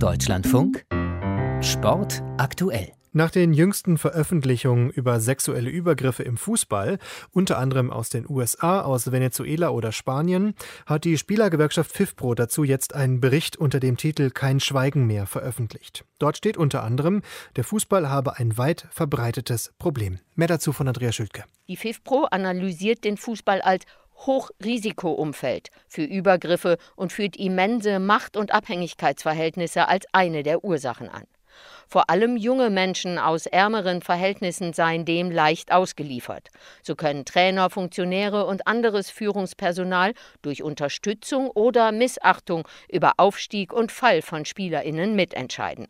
Deutschlandfunk Sport aktuell. Nach den jüngsten Veröffentlichungen über sexuelle Übergriffe im Fußball, unter anderem aus den USA, aus Venezuela oder Spanien, hat die Spielergewerkschaft FIFPro dazu jetzt einen Bericht unter dem Titel Kein Schweigen mehr veröffentlicht. Dort steht unter anderem, der Fußball habe ein weit verbreitetes Problem. Mehr dazu von Andrea Schülke. Die FIFPro analysiert den Fußball als Hochrisikoumfeld für Übergriffe und führt immense Macht- und Abhängigkeitsverhältnisse als eine der Ursachen an. Vor allem junge Menschen aus ärmeren Verhältnissen seien dem leicht ausgeliefert. So können Trainer, Funktionäre und anderes Führungspersonal durch Unterstützung oder Missachtung über Aufstieg und Fall von Spielerinnen mitentscheiden.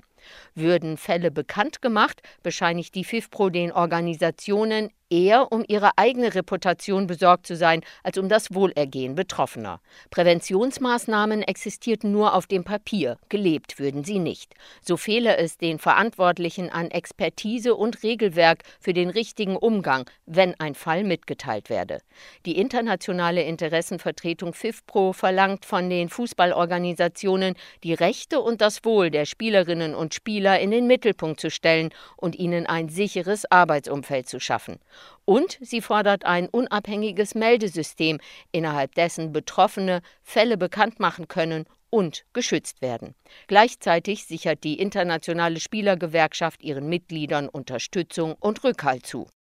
Würden Fälle bekannt gemacht, bescheinigt die FIFPro den Organisationen eher um ihre eigene Reputation besorgt zu sein, als um das Wohlergehen Betroffener. Präventionsmaßnahmen existierten nur auf dem Papier, gelebt würden sie nicht. So fehle es den Verantwortlichen an Expertise und Regelwerk für den richtigen Umgang, wenn ein Fall mitgeteilt werde. Die internationale Interessenvertretung FIFPro verlangt von den Fußballorganisationen, die Rechte und das Wohl der Spielerinnen und Spieler in den Mittelpunkt zu stellen und ihnen ein sicheres Arbeitsumfeld zu schaffen. Und sie fordert ein unabhängiges Meldesystem, innerhalb dessen Betroffene Fälle bekannt machen können und geschützt werden. Gleichzeitig sichert die internationale Spielergewerkschaft ihren Mitgliedern Unterstützung und Rückhalt zu.